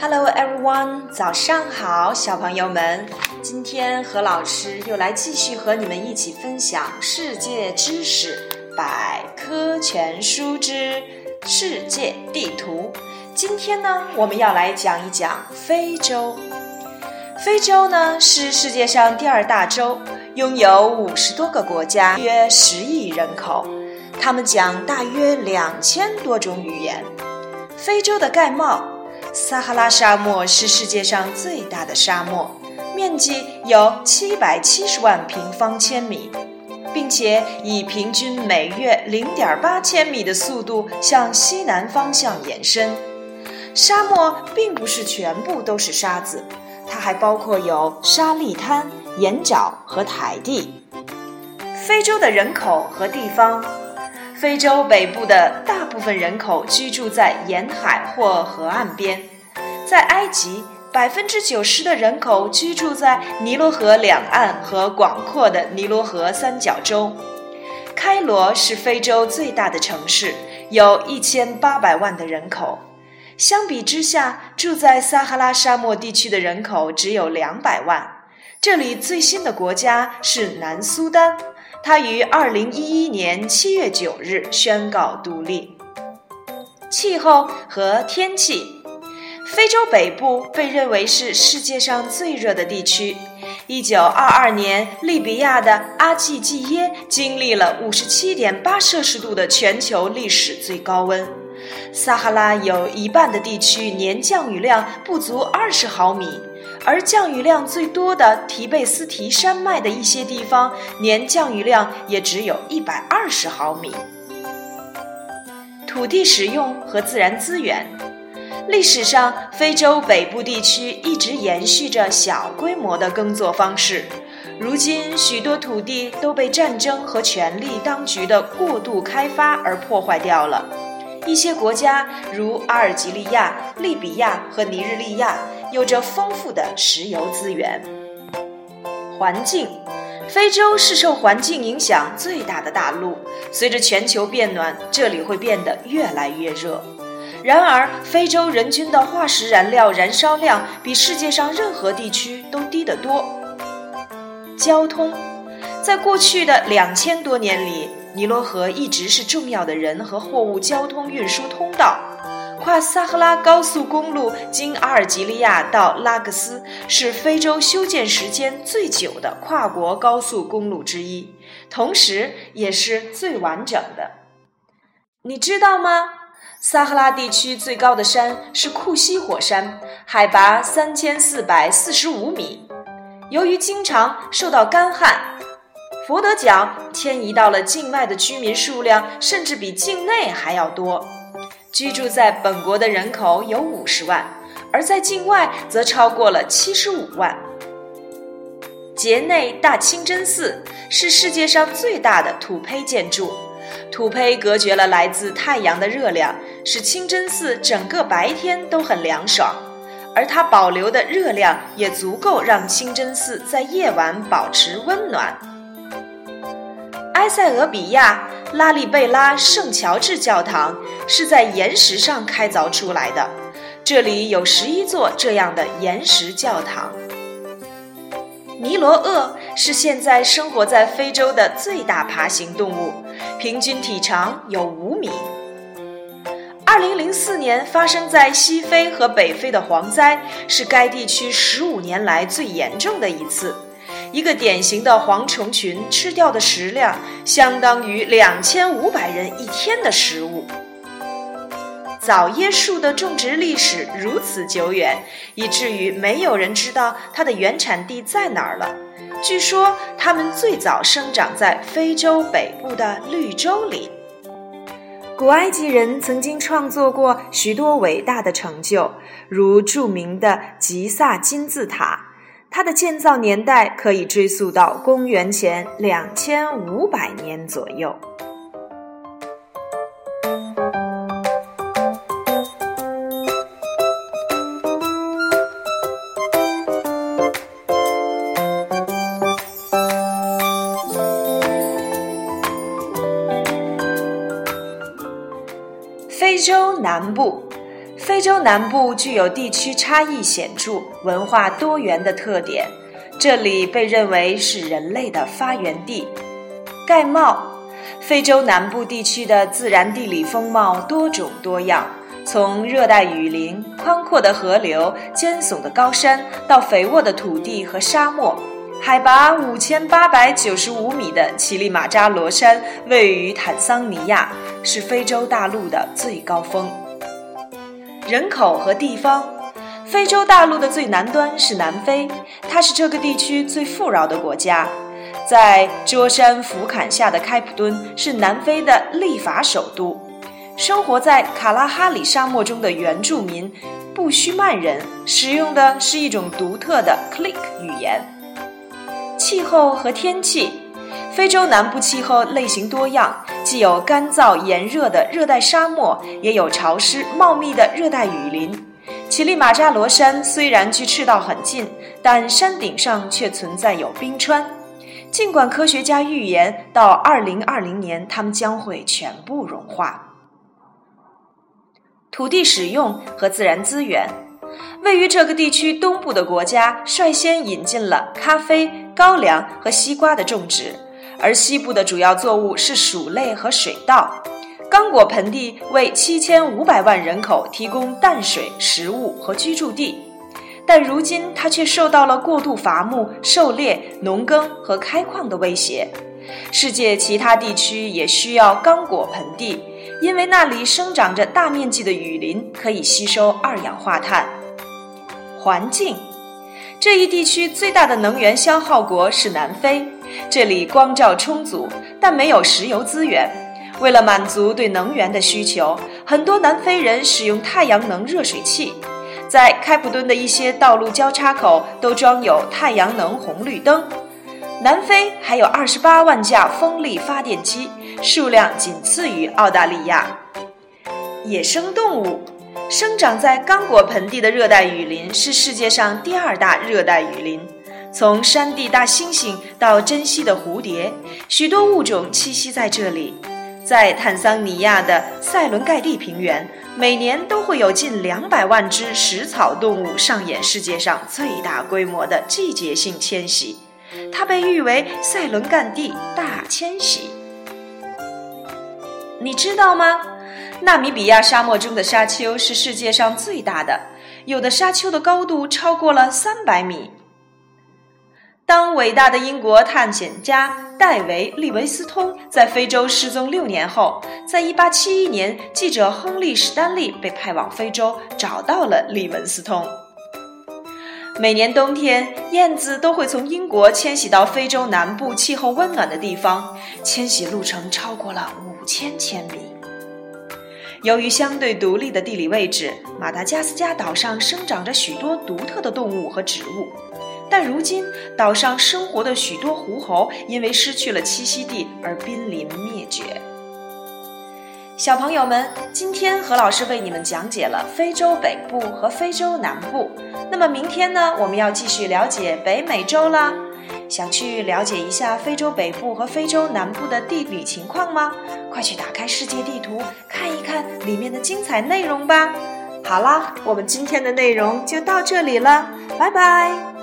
Hello, everyone！早上好，小朋友们！今天何老师又来继续和你们一起分享世界知识百科全书之世界地图。今天呢，我们要来讲一讲非洲。非洲呢是世界上第二大洲，拥有五十多个国家，约十亿人口，他们讲大约两千多种语言。非洲的盖帽。撒哈拉沙漠是世界上最大的沙漠，面积有七百七十万平方千米，并且以平均每月零点八千米的速度向西南方向延伸。沙漠并不是全部都是沙子，它还包括有沙砾滩、岩沼和台地。非洲的人口和地方。非洲北部的部分人口居住在沿海或河岸边，在埃及，百分之九十的人口居住在尼罗河两岸和广阔的尼罗河三角洲。开罗是非洲最大的城市，有一千八百万的人口。相比之下，住在撒哈拉沙漠地区的人口只有两百万。这里最新的国家是南苏丹。它于二零一一年七月九日宣告独立。气候和天气，非洲北部被认为是世界上最热的地区。一九二二年，利比亚的阿季季耶经历了五十七点八摄氏度的全球历史最高温。撒哈拉有一半的地区年降雨量不足二十毫米。而降雨量最多的提贝斯提山脉的一些地方，年降雨量也只有一百二十毫米。土地使用和自然资源，历史上非洲北部地区一直延续着小规模的耕作方式，如今许多土地都被战争和权力当局的过度开发而破坏掉了。一些国家如阿尔及利亚、利比亚和尼日利亚。有着丰富的石油资源。环境，非洲是受环境影响最大的大陆。随着全球变暖，这里会变得越来越热。然而，非洲人均的化石燃料燃烧量比世界上任何地区都低得多。交通，在过去的两千多年里，尼罗河一直是重要的人和货物交通运输通道。跨撒哈拉高速公路经阿尔及利亚到拉各斯，是非洲修建时间最久的跨国高速公路之一，同时也是最完整的。你知道吗？撒哈拉地区最高的山是库西火山，海拔三千四百四十五米。由于经常受到干旱，佛得角迁移到了境外的居民数量甚至比境内还要多。居住在本国的人口有五十万，而在境外则超过了七十五万。杰内大清真寺是世界上最大的土坯建筑，土坯隔绝了来自太阳的热量，使清真寺整个白天都很凉爽，而它保留的热量也足够让清真寺在夜晚保持温暖。埃塞俄比亚。拉利贝拉圣乔治教堂是在岩石上开凿出来的，这里有十一座这样的岩石教堂。尼罗鳄是现在生活在非洲的最大爬行动物，平均体长有五米。二零零四年发生在西非和北非的蝗灾是该地区十五年来最严重的一次。一个典型的蝗虫群吃掉的食量相当于两千五百人一天的食物。枣椰树的种植历史如此久远，以至于没有人知道它的原产地在哪儿了。据说它们最早生长在非洲北部的绿洲里。古埃及人曾经创作过许多伟大的成就，如著名的吉萨金字塔。它的建造年代可以追溯到公元前两千五百年左右。非洲南部。非洲南部具有地区差异显著、文化多元的特点，这里被认为是人类的发源地。盖帽，非洲南部地区的自然地理风貌多种多样，从热带雨林、宽阔的河流、尖耸的高山，到肥沃的土地和沙漠。海拔五千八百九十五米的乞力马扎罗山位于坦桑尼亚，是非洲大陆的最高峰。人口和地方，非洲大陆的最南端是南非，它是这个地区最富饶的国家。在桌山俯瞰下的开普敦是南非的立法首都。生活在卡拉哈里沙漠中的原住民布须曼人使用的是一种独特的 Click 语言。气候和天气，非洲南部气候类型多样，既有干燥炎热的热带沙漠，也有潮湿茂密的热带雨林。乞力马扎罗山虽然距赤道很近，但山顶上却存在有冰川。尽管科学家预言到2020年它们将会全部融化。土地使用和自然资源。位于这个地区东部的国家率先引进了咖啡、高粱和西瓜的种植，而西部的主要作物是薯类和水稻。刚果盆地为七千五百万人口提供淡水、食物和居住地，但如今它却受到了过度伐木、狩猎、农耕和开矿的威胁。世界其他地区也需要刚果盆地，因为那里生长着大面积的雨林，可以吸收二氧化碳。环境，这一地区最大的能源消耗国是南非。这里光照充足，但没有石油资源。为了满足对能源的需求，很多南非人使用太阳能热水器。在开普敦的一些道路交叉口都装有太阳能红绿灯。南非还有二十八万架风力发电机，数量仅次于澳大利亚。野生动物。生长在刚果盆地的热带雨林是世界上第二大热带雨林。从山地大猩猩到珍稀的蝴蝶，许多物种栖息在这里。在坦桑尼亚的塞伦盖蒂平原，每年都会有近两百万只食草动物上演世界上最大规模的季节性迁徙，它被誉为“塞伦盖蒂大迁徙”。你知道吗？纳米比亚沙漠中的沙丘是世界上最大的，有的沙丘的高度超过了三百米。当伟大的英国探险家戴维·利维斯通在非洲失踪六年后，在1871年，记者亨利·史丹利被派往非洲，找到了利文斯通。每年冬天，燕子都会从英国迁徙到非洲南部气候温暖的地方，迁徙路程超过了五千千米。由于相对独立的地理位置，马达加斯加岛上生长着许多独特的动物和植物，但如今岛上生活的许多狐猴因为失去了栖息地而濒临灭绝。小朋友们，今天何老师为你们讲解了非洲北部和非洲南部，那么明天呢，我们要继续了解北美洲啦。想去了解一下非洲北部和非洲南部的地理情况吗？快去打开世界地图看一看里面的精彩内容吧！好啦，我们今天的内容就到这里了，拜拜。